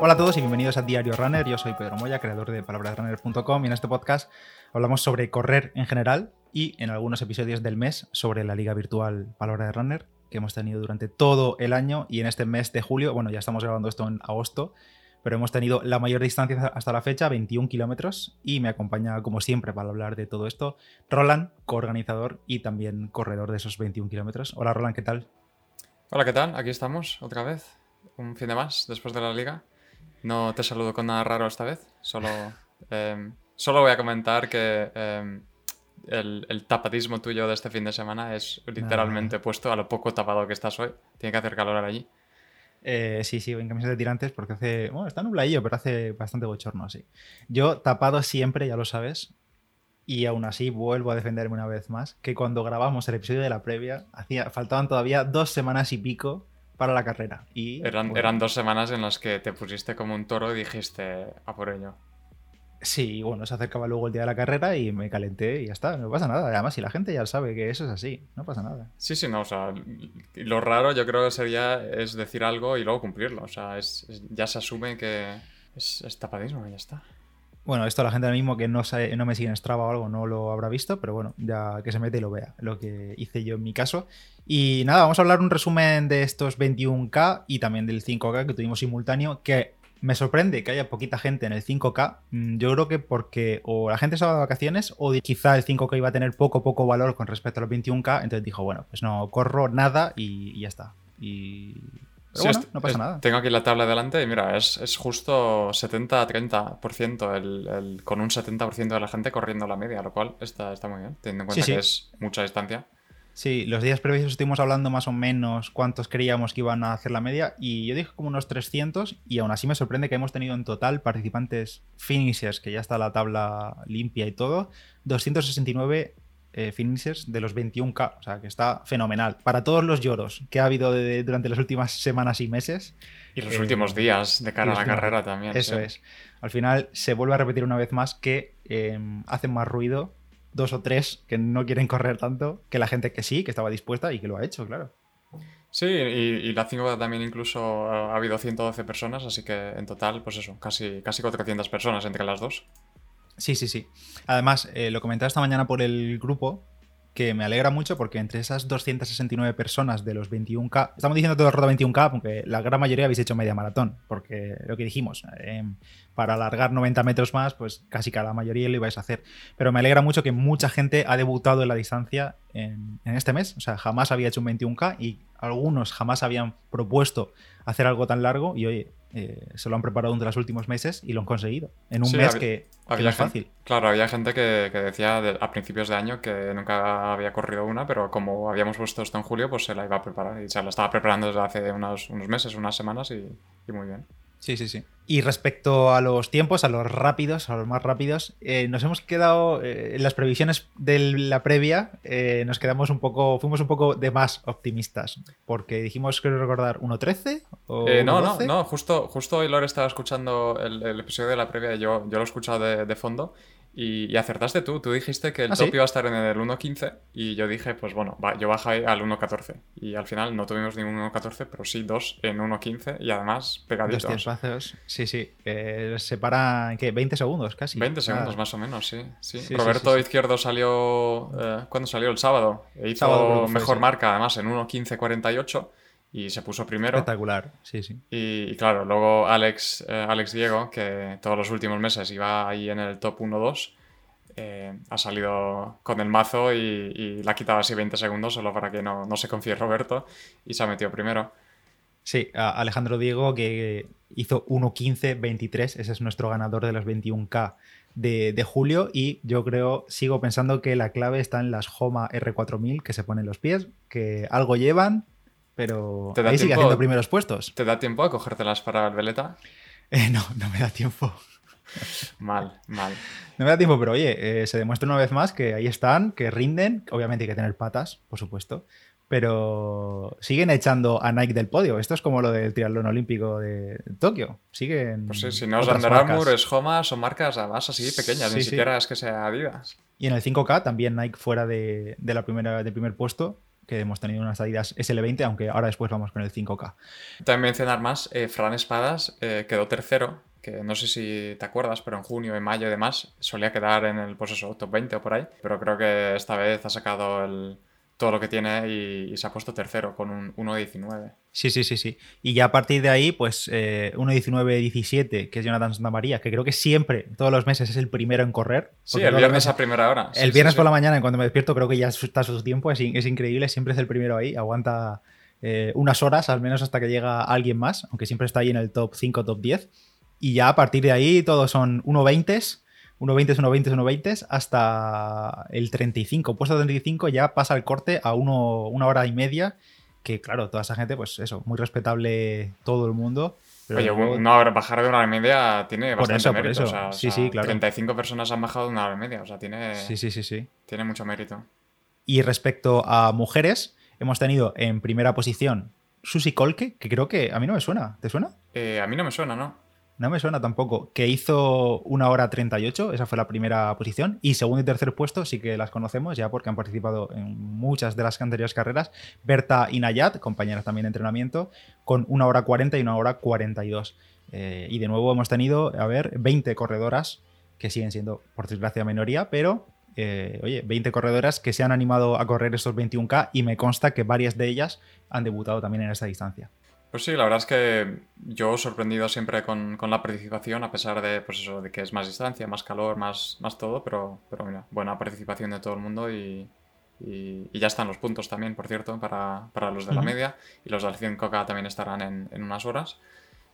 Hola a todos y bienvenidos a Diario Runner. Yo soy Pedro Moya, creador de palabrasrunner.com y en este podcast hablamos sobre correr en general y en algunos episodios del mes sobre la liga virtual Palabra de Runner que hemos tenido durante todo el año y en este mes de julio, bueno, ya estamos grabando esto en agosto, pero hemos tenido la mayor distancia hasta la fecha, 21 kilómetros, y me acompaña, como siempre, para hablar de todo esto, Roland, coorganizador y también corredor de esos 21 kilómetros. Hola, Roland, ¿qué tal? Hola, ¿qué tal? Aquí estamos, otra vez, un fin de más después de la liga. No te saludo con nada raro esta vez, solo, em, solo voy a comentar que em, el, tapadismo tuyo de este fin de semana es literalmente puesto a lo poco tapado que estás hoy. Tiene que hacer calor allí. Eh, sí, sí, en camiseta de tirantes porque hace. Bueno, está nubladillo, pero hace bastante bochorno, sí. Yo tapado siempre, ya lo sabes. Y aún así vuelvo a defenderme una vez más que cuando grabamos el episodio de la previa, hacía, faltaban todavía dos semanas y pico para la carrera. Y, eran, eran dos semanas en las que te pusiste como un toro y dijiste a por ello. Sí, bueno, se acercaba luego el día de la carrera y me calenté y ya está, no pasa nada. Además, si la gente ya sabe que eso es así, no pasa nada. Sí, sí, no, o sea, lo raro yo creo que sería es decir algo y luego cumplirlo. O sea, es, ya se asume que es, tapadismo y ya está. Bueno, esto la gente ahora mismo que no, no me sigue en Strava o algo no lo habrá visto, pero bueno, ya que se mete y lo vea, lo que hice yo en mi caso. Y nada, vamos a hablar un resumen de estos 21K y también del 5K que tuvimos simultáneo, que me sorprende que haya poquita gente en el 5K. Mm, yo creo que porque o la gente estaba de vacaciones o quizá el 5K iba a tener poco, poco valor con respecto a los 21K. Entonces dijo, bueno, pues no corro nada y, ya está. Y. Pero bueno, no pasa nada. Tengo aquí la tabla delante y mira, es, es justo 70-30% el, el, con un 70% de la gente corriendo la media, lo cual está, está muy bien, teniendo en cuenta que es mucha distancia. Sí, los días previos estuvimos hablando más o menos cuántos creíamos que iban a hacer la media y yo dije como unos 300 y aún así me sorprende que hemos tenido en total participantes finishers, que ya está la tabla limpia y todo, 269 eh, finishers de los 21K, o sea que está fenomenal. Para todos los lloros que ha habido durante las últimas semanas y meses. Y los últimos días de cara a la carrera también. Eso es. Al final se vuelve a repetir una vez más que em, hacen más ruido dos o tres que no quieren correr tanto que la gente que sí, que estaba dispuesta y que lo ha hecho, claro. Sí, y, la 5 también incluso ha habido 112 personas, así que en total, pues eso, casi, casi 400 personas entre las dos. Sí, sí, sí. Además, eh, lo comentaba esta mañana por el grupo, que me alegra mucho porque entre esas 269 personas de los 21K, estamos diciendo todo el rato 21K, porque la gran mayoría habéis hecho media maratón, porque lo que dijimos, em, para alargar 90 metros más, pues casi cada mayoría lo ibais a hacer. Pero me alegra mucho que mucha gente ha debutado en la distancia en, en este mes, o sea, jamás había hecho un 21K y algunos jamás habían propuesto hacer algo tan largo y oye, eh, se lo han preparado durante los últimos meses y lo han conseguido. En un mes que, había es fácil. Claro, había gente que, decía a principios de año que nunca había corrido una, pero como habíamos puesto esto en julio, pues se la iba a preparar. Y se la estaba preparando desde hace unos, unos meses, unas semanas y muy bien. Sí, sí, sí. Y respecto a los tiempos, a los rápidos, a los más rápidos, eh, nos hemos quedado eh, en las previsiones de la previa, eh, nos quedamos un poco, fuimos un poco de más optimistas, porque dijimos, quiero recordar, 1.13 o no, no, no, justo, justo hoy Lore estaba escuchando el, episodio de la previa, yo, yo lo he escuchado de, de fondo y, acertaste tú, tú dijiste que el ¿Ah, top iba a estar en el 1.15 y yo dije, pues bueno, yo bajé al 1.14 y al final no tuvimos ningún 1.14, pero sí dos en 1.15 y además pegaditos. Dos sí, sí, eh, separa, ¿qué? 20 segundos casi. 20 segundos más o menos, sí. sí. Roberto Izquierdo salió, eh, ¿cuándo salió? El sábado. E hizo mejor marca además en 1.15.48 y se puso primero. Espectacular, sí, sí. Y, claro, luego Alex, eh, Alex Diego, que todos los últimos meses iba ahí en el top 1-2, eh, ha salido con el mazo y, y, le ha quitado así 20 segundos solo para que no, no se confíe Roberto y se ha metido primero. Sí, Alejandro Diego que hizo 1.15-23, ese es nuestro ganador de los 21K de, de, julio y yo creo, sigo pensando que la clave está en las Homa R4000 que se ponen los pies, que algo llevan, pero ahí sigue haciendo primeros puestos. ¿Te da tiempo a cogértelas para el veleta? Eh, no, no me da tiempo. mal, mal. No me da tiempo, pero oye, eh, se demuestra una vez más que ahí están, que rinden. Obviamente hay que tener patas, por supuesto. Pero siguen echando a Nike del podio. Esto es como lo del triatlón olímpico de Tokio. Siguen. Pues sí, si no es Under Armour, es Homa, son marcas además así pequeñas, ni siquiera es que sea Adidas. Y en el 5K también Nike fuera de, la primera, del primer puesto que hemos tenido unas salidas SL20, aunque ahora después vamos con el 5K. También mencionar más, eh, Fran Espadas eh, quedó tercero, que no sé si te acuerdas, pero en junio, en mayo y demás solía quedar en el pues top 20 o por ahí, pero creo que esta vez ha sacado el, todo lo que tiene y, se ha puesto tercero con un 1.19. Sí, sí, sí, sí. Y ya a partir de ahí, pues eh, 1.19.17, que es Jonathan Santa María, que creo que siempre, todos los meses, es el primero en correr. Sí, el viernes a primera hora. el viernes por la mañana, cuando me despierto, creo que ya está su tiempo, es, es increíble, siempre es el primero ahí, aguanta eh, unas horas, al menos hasta que llega alguien más, aunque siempre está ahí en el top 5, top 10. Y ya a partir de ahí, todos son 1.20 1.20, 1.20, 1.20 hasta el 35. Puesto 35 ya pasa el corte a uno, una hora y media. Que claro, toda esa gente, pues eso, muy respetable todo el mundo. Oye, bajar de una hora y media tiene bastante mérito. Por eso. sí, sí, claro. 35 personas han bajado de una hora y media. O sea, tiene. Sí, sí, sí, sí. Tiene mucho mérito. Y respecto a mujeres, hemos tenido en primera posición Susi Kolke, que creo que a mí no me suena. ¿Te suena? Eh, a mí no me suena, ¿no? No me suena tampoco. Que hizo una hora 38, esa fue la primera posición. Y segundo y tercer puesto sí que las conocemos ya porque han participado en muchas de las anteriores carreras. Berta y Nayat, compañeras también de entrenamiento, con una hora 40 y una hora 42. Eh, y de nuevo hemos tenido, a ver, 20 corredoras que siguen siendo, por desgracia, minoría, pero eh, oye, 20 corredoras que se han animado a correr estos 21K y me consta que varias de ellas han debutado también en esta distancia. Pues sí, la verdad es que yo sorprendido siempre con, la participación, a pesar de, pues eso, de que es más distancia, más calor, más, más todo, pero, pero mira, buena participación de todo el mundo y, ya están los puntos también, por cierto, para, los de la media y los del 5K también estarán en, unas horas.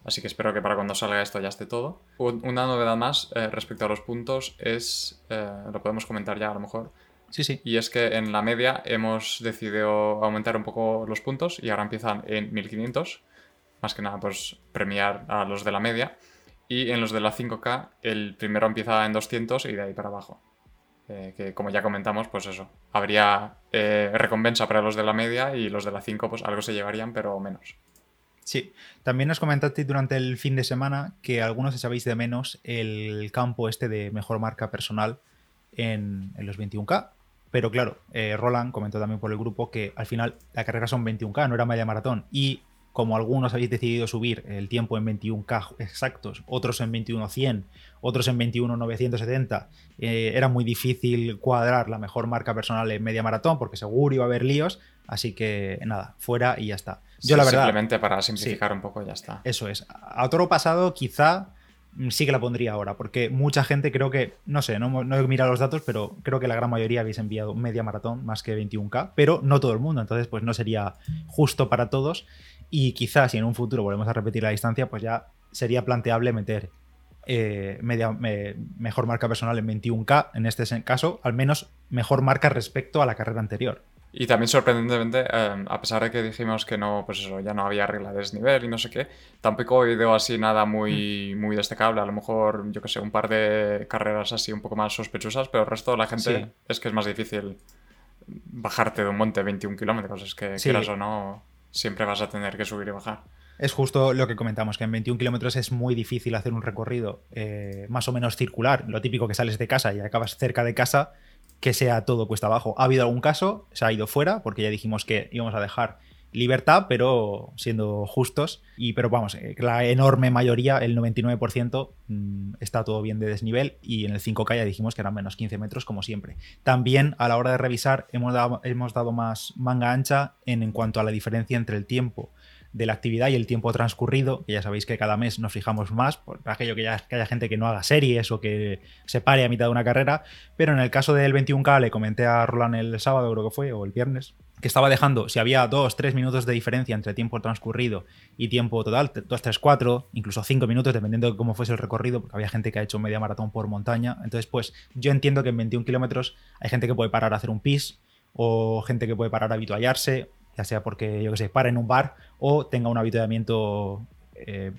Así que espero que para cuando salga esto ya esté todo. Una novedad más eh, respecto a los puntos es, eh, lo podemos comentar ya a lo mejor, Sí, sí. Y es que en la media hemos decidido aumentar un poco los puntos y ahora empiezan en 1500 más que nada pues premiar a los de la media. Y en los de la 5K el primero empieza en 200 y de ahí para abajo. Eh, que como ya comentamos, pues eso, habría eh, recompensa para los de la media y los de la 5 pues algo se llevarían, pero menos. Sí, también nos comentaste durante el fin de semana que algunos echabais de menos el campo este de mejor marca personal en, los 21K. Pero claro, eh, Roland comentó también por el grupo que al final la carrera son 21K, no era media maratón. Y como algunos habéis decidido subir el tiempo en 21K exactos, otros en 21.100, otros en 21.970, eh, era muy difícil cuadrar la mejor marca personal en media maratón porque seguro iba a haber líos, así que nada, fuera y ya está. Yo la verdad... Simplemente para simplificar un poco ya está. Eso es. A otro pasado quizá sí que la pondría ahora, porque mucha gente creo que, no sé, no, he mirado los datos, pero creo que la gran mayoría habéis enviado media maratón más que 21K, pero no todo el mundo, entonces pues no sería justo para todos. Y quizás si en un futuro volvemos a repetir la distancia, pues ya sería planteable meter eh, media, mejor marca personal en 21K, en este caso, al menos mejor marca respecto a la carrera anterior. Y también sorprendentemente, eh, a pesar de que dijimos que no, pues eso, ya no había regla de desnivel y no sé qué, tampoco he oído así nada muy, mm. muy destacable. A lo mejor, yo que sé, un par de carreras así un poco más sospechosas, pero el resto de la gente es que es más difícil bajarte de un monte 21 kilómetros. Es que quieras o no, siempre vas a tener que subir y bajar. Es justo lo que comentamos, que en 21 kilómetros es muy difícil hacer un recorrido eh, más o menos circular. Lo típico que sales de casa y acabas cerca de casa, que sea todo cuesta abajo. Ha habido algún caso, se ha ido fuera, porque ya dijimos que íbamos a dejar libertad, pero siendo justos. Y, pero vamos, eh, la enorme mayoría, el 99%, mm, está todo bien de desnivel y en el 5K ya dijimos que eran menos 15 metros, como siempre. También a la hora de revisar hemos dado, hemos dado más manga ancha en, en cuanto a la diferencia entre el tiempo de la actividad y el tiempo transcurrido, que ya sabéis que cada mes nos fijamos más, por aquello que, ya, que haya gente que no haga series o que se pare a mitad de una carrera, pero en el caso del 21K le comenté a Roland el sábado, creo que fue, o el viernes, que estaba dejando, si había 2, 3 minutos de diferencia entre tiempo transcurrido y tiempo total, 2, 3, 4, incluso 5 minutos, dependiendo de cómo fuese el recorrido, porque había gente que ha hecho media maratón por montaña. Entonces, pues yo entiendo que en 21 kilómetros hay gente que puede parar a hacer un pis, o gente que puede parar a habituallarse, ya sea porque, yo que sé, para en un bar o tenga un habituallamiento eh,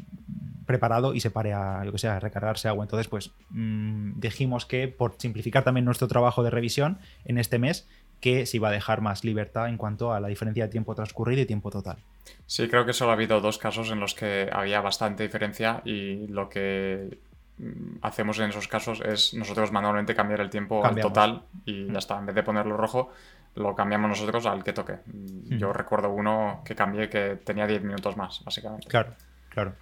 preparado y se pare a, yo que sé, a recargarse agua. Entonces, pues mm, dijimos que por simplificar también nuestro trabajo de revisión en este mes, que se iba a dejar más libertad en cuanto a la diferencia de tiempo transcurrido y tiempo total. Sí, creo que solo ha habido dos casos en los que había bastante diferencia y lo que mm, hacemos en esos casos es nosotros manualmente cambiar el tiempo al total y ya está, en vez de ponerlo rojo, lo cambiamos nosotros al que toque. Yo recuerdo uno que cambié que tenía 10 minutos más, básicamente. Claro, claro.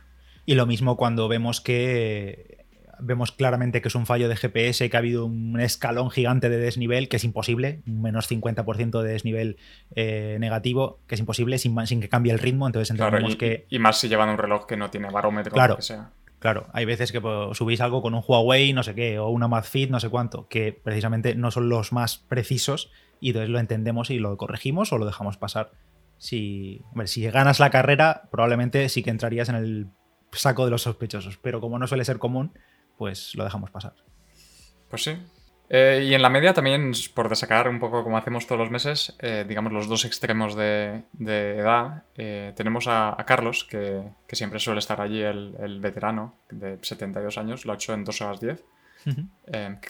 Y lo mismo cuando vemos que vemos claramente que es un fallo de GPS, que ha habido un escalón gigante de desnivel, que es imposible, un menos 50% de desnivel eh, negativo, que es imposible sin, sin, que cambie el ritmo. Entonces entendemos y, que. Y más si llevan un reloj que no tiene barómetro claro, o lo que sea. Claro, hay veces que pues, subís algo con un Huawei, no sé qué, o una Madfit, no sé cuánto, que precisamente no son los más precisos y entonces lo entendemos y lo corregimos o lo dejamos pasar. Si, si ganas la carrera, probablemente sí que entrarías en el saco de los sospechosos, pero como no suele ser común, pues lo dejamos pasar. Pues sí. Eh, y en la media también, por desacar un poco como hacemos todos los meses, eh, digamos los dos extremos de, edad, eh, tenemos a, Carlos, que, siempre suele estar allí, el, veterano de 72 años, lo ha hecho en 2 horas 10.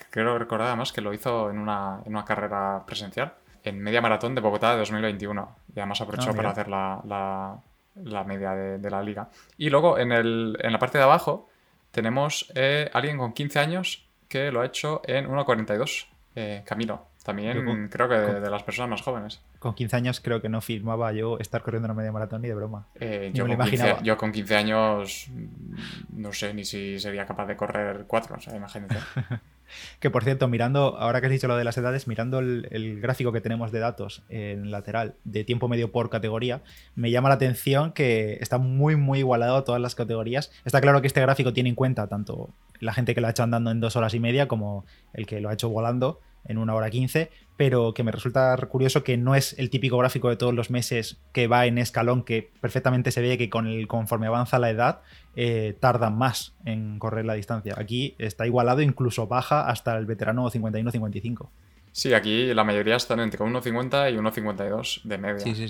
creo recordar además que lo hizo en una, carrera presencial, en media maratón de Bogotá de 2021. Y además aprovechó ah, para hacer la, media de, la liga. Y luego en, el, en la parte de abajo tenemos eh, alguien con 15 años que lo ha hecho en 1.42. Eh, Camilo, también creo que de, las personas más jóvenes. Con 15 años creo que no firmaba yo estar corriendo una media maratón ni de broma. Eh, yo, con 15, yo, con 15, años mm, no sé ni si sería capaz de correr 4, o sea, imagínate. Que por cierto, mirando, ahora que has dicho lo de las edades, mirando el, gráfico que tenemos de datos en lateral de tiempo medio por categoría, me llama la atención que está muy, muy igualado a todas las categorías. Está claro que este gráfico tiene en cuenta tanto la gente que lo ha hecho andando en dos horas y media como el que lo ha hecho volando en una hora quince, pero que me resulta curioso que no es el típico gráfico de todos los meses que va en escalón, que perfectamente se ve que con el, conforme avanza la edad eh, tardan más en correr la distancia. Aquí está igualado, incluso baja hasta el veterano 51-55. Sí, aquí la mayoría están entre 1.50 y 1.52 de media. Sí, sí,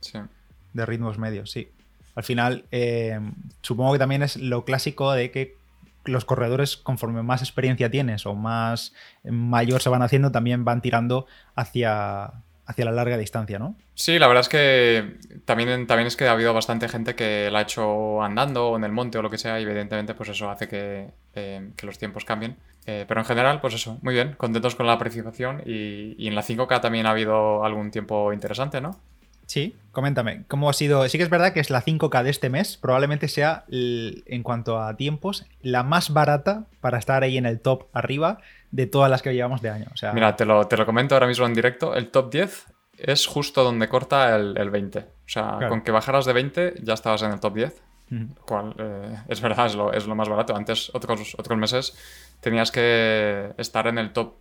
sí, De ritmos medios, sí. Al final, eh, supongo que también es lo clásico de que los corredores, conforme más experiencia tienes o más mayor se van haciendo, también van tirando hacia, hacia la larga distancia, ¿no? Sí, la verdad es que también, también es que ha habido bastante gente que la ha hecho andando o en el monte o lo que sea, y evidentemente pues eso hace que, eh, los tiempos cambien. Eh, pero en general, pues eso, muy bien, contentos con la participación y, y en la 5K también ha habido algún tiempo interesante, ¿no? Sí, coméntame, ¿cómo ha sido? Sí que es verdad que es la 5K de este mes, probablemente sea, en cuanto a tiempos, la más barata para estar ahí en el top arriba de todas las que llevamos de año. O sea... Mira, te lo, te lo comento ahora mismo en directo, el top 10 es justo donde corta el, 20. O sea, con que bajaras de 20 ya estabas en el top 10. Cual, eh, es verdad, es lo, es lo, más barato. Antes, otros, otros meses, tenías que estar en el top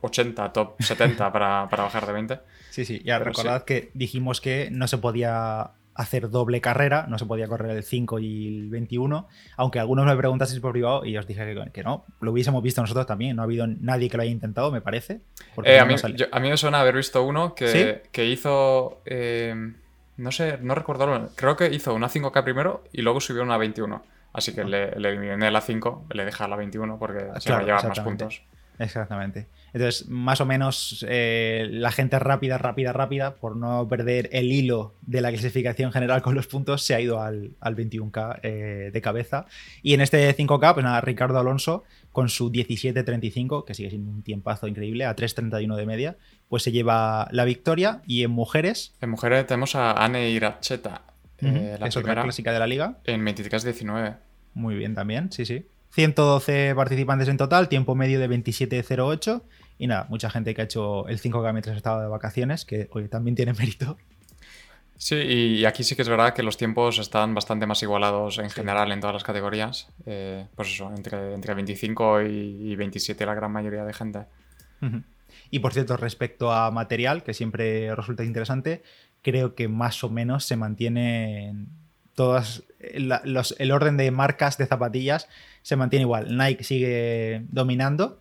80, top 70 para, para bajar de 20. Sí, sí, ya recordad que dijimos que no se podía hacer doble carrera, no se podía correr el 5 y el 21, aunque algunos me preguntasteis por privado y os dije que, no, lo hubiésemos visto nosotros también, no ha habido nadie que lo haya intentado, me parece. Eh, a, mí, a, mí, me suena haber visto uno que, que hizo, eh, no sé, no recuerdo, creo que hizo una 5K primero y luego subió una 21, así que ah. le, le eliminé la 5, le dejé la 21 porque se va a llevar más puntos. Exactamente. Entonces, más o menos eh, la gente rápida, rápida, rápida, por no perder el hilo de la clasificación general con los puntos, se ha ido al, 21K eh, de cabeza. Y en este 5K, pues nada, Ricardo Alonso, con su 17.35, que sigue siendo un tiempazo increíble, a 3.31 de media, pues se lleva la victoria. Y en mujeres. En mujeres tenemos a Anne Iracheta, eh, la primera clásica de la liga. En 23.19. Muy bien también, sí, sí. 112 participantes en total, tiempo medio de 27.08 y nada, mucha gente que ha hecho el 5K mientras estaba de vacaciones, que hoy también tiene mérito. Sí, y aquí sí que es verdad que los tiempos están bastante más igualados en general en todas las categorías. Eh, pues eso, entre, entre 25 y, 27 la gran mayoría de gente. Y por cierto, respecto a material, que siempre resulta interesante, creo que más o menos se mantiene todas el orden de marcas de zapatillas se mantiene igual. Nike sigue dominando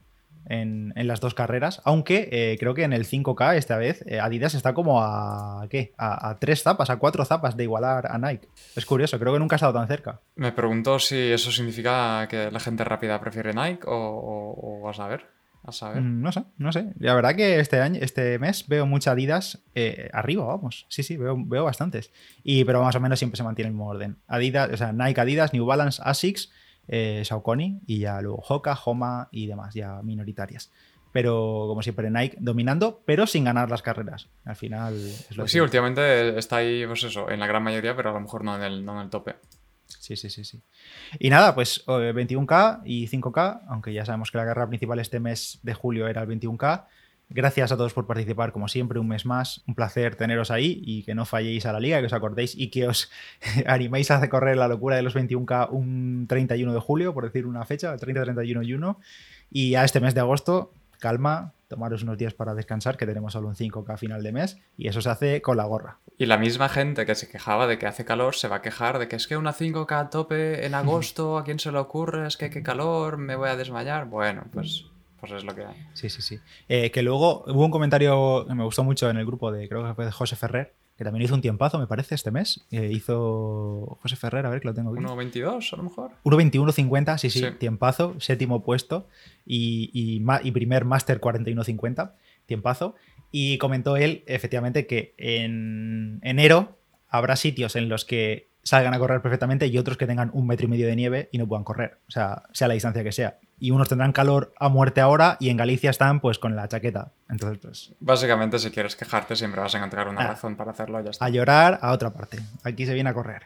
en, las dos carreras, aunque eh, creo que en el 5K esta vez eh, Adidas está como a ¿qué? A, tres zapas, a cuatro zapas de igualar a Nike. Es curioso, creo que nunca ha estado tan cerca. Me pregunto si eso significa que la gente rápida prefiere Nike o, a saber. A saber. Mm, no sé, no sé. La verdad que este año, este mes veo muchas Adidas eh, arriba, vamos. Sí, sí, veo, veo bastantes. Y, pero más o menos siempre se mantiene el mismo orden. Adidas, o sea, Nike, Adidas, New Balance, Asics eh, Saucony y ya luego Hoka, Homa y demás, ya minoritarias. pero como siempre Nike dominando, pero sin ganar las carreras. Al final es lo Pues que- sí, últimamente está ahí, pues eso, en la gran mayoría, pero a lo mejor no en el, no en el tope. Sí, sí, sí, sí. Y nada, pues eh, 21K y 5K, aunque ya sabemos que la carrera principal este mes de julio era el 21K. Gracias a todos por participar, como siempre, un mes más. Un placer teneros ahí y que no falléis a la liga, que os acordéis y que os animéis a hacer correr la locura de los 21K un 31 de julio, por decir una fecha, 30, 31 y 1. Y a este mes de agosto, calma, tomaros unos días para descansar, que tenemos solo un 5K a final de mes, y eso se hace con la gorra. Y la misma gente que se quejaba de que hace calor se va a quejar de que es que una 5K a tope en agosto, ¿a quién se le ocurre? Es que qué calor, me voy a desmayar. Bueno, pues, pues es lo que hay. Sí, sí, sí. Eh, que luego hubo un comentario que me gustó mucho en el grupo de, creo que fue de José Ferrer, que también hizo un tiempazo, me parece, este mes. Eh, hizo José Ferrer, a ver que lo tengo aquí. 1.22 a lo mejor. 1.21.50, sí, sí, Sí. tiempazo, séptimo puesto y, y y primer máster 41.50, tiempazo. Y comentó él, efectivamente, que en enero habrá sitios en los que salgan a correr perfectamente y otros que tengan un metro y medio de nieve y no puedan correr, o sea, sea la distancia que sea. Y unos tendrán calor a muerte ahora y en Galicia están pues con la chaqueta. Entonces, pues Básicamente, si quieres quejarte, siempre vas a encontrar una Ah. razón para hacerlo ya está. a llorar a otra parte. Aquí se viene a correr.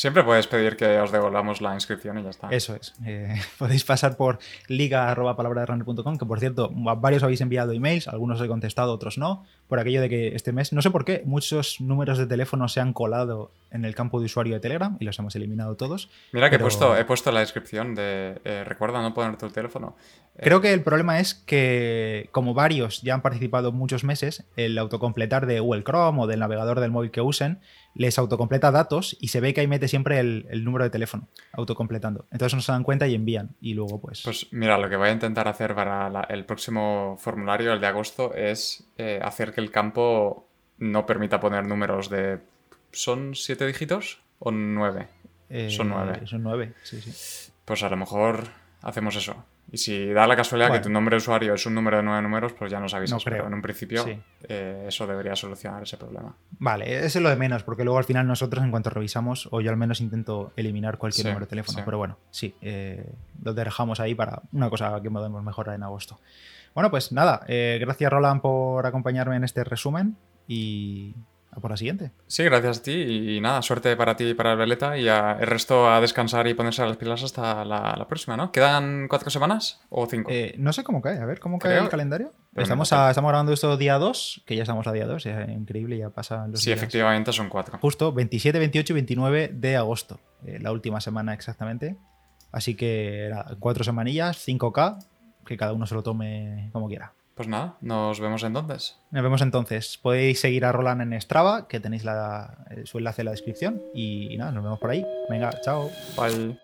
Siempre puedes pedir que os devolvamos la inscripción y ya está. Eso es. Eh, podéis pasar por liga.palabraderunner.com, que por cierto, varios habéis enviado emails, algunos he contestado, otros no, por aquello de que este mes, no sé por qué, muchos números de teléfono se han colado en el campo de usuario de Telegram y los hemos eliminado todos. Mira que he, puesto, he puesto la descripción de eh, recuerda no poner tu teléfono. Eh, Creo que el problema es que, como varios ya han participado muchos meses, el autocompletar de Google Chrome o del navegador del móvil que usen les autocompleta datos y se ve que ahí mete siempre el, el número de teléfono autocompletando. Entonces no se dan cuenta y envían. Y luego, pues. Pues mira, lo que voy a intentar hacer para la- el próximo formulario, el de agosto, es eh, hacer que el campo no permita poner números de... ¿Son siete dígitos o nueve? eh, son nueve. Son nueve, sí, sí. Pues a lo mejor hacemos eso. Y si da la casualidad Bueno. que tu nombre de usuario es un número de nueve números, pues ya nos avisas. No creo. Pero en un principio Sí. eh, eso debería solucionar ese problema. Vale, eso es lo de menos, porque luego al final nosotros, en cuanto revisamos, o yo al menos intento eliminar cualquier Sí, número de teléfono. sí. Pero bueno, sí, eh, lo dejamos ahí para una cosa que podemos mejorar en agosto. Bueno, pues nada, eh, gracias Roland por acompañarme en este resumen y a por la siguiente. Sí, gracias a ti y nada, suerte para ti y para el Veleta y a- el resto a descansar y ponerse a las pilas hasta la, la próxima, ¿no? ¿Quedan cuatro semanas o cinco? Eh, no sé cómo cae, a ver cómo cae el calendario. pero Estamos, a- estamos grabando esto día 2, que ya estamos a día 2, es increíble, ya pasan los sí, días. efectivamente son cuatro. Justo 27, 28 y 29 de agosto, eh, la última semana exactamente. Así que nada, cuatro semanillas, 5K, que cada uno se lo tome como quiera. Pues nada, nos vemos entonces. Nos vemos entonces. Podéis seguir a Roland en Strava, que tenéis la- eh, su enlace en la descripción. Y, y nada, nos vemos por ahí. Venga, chao. Bye.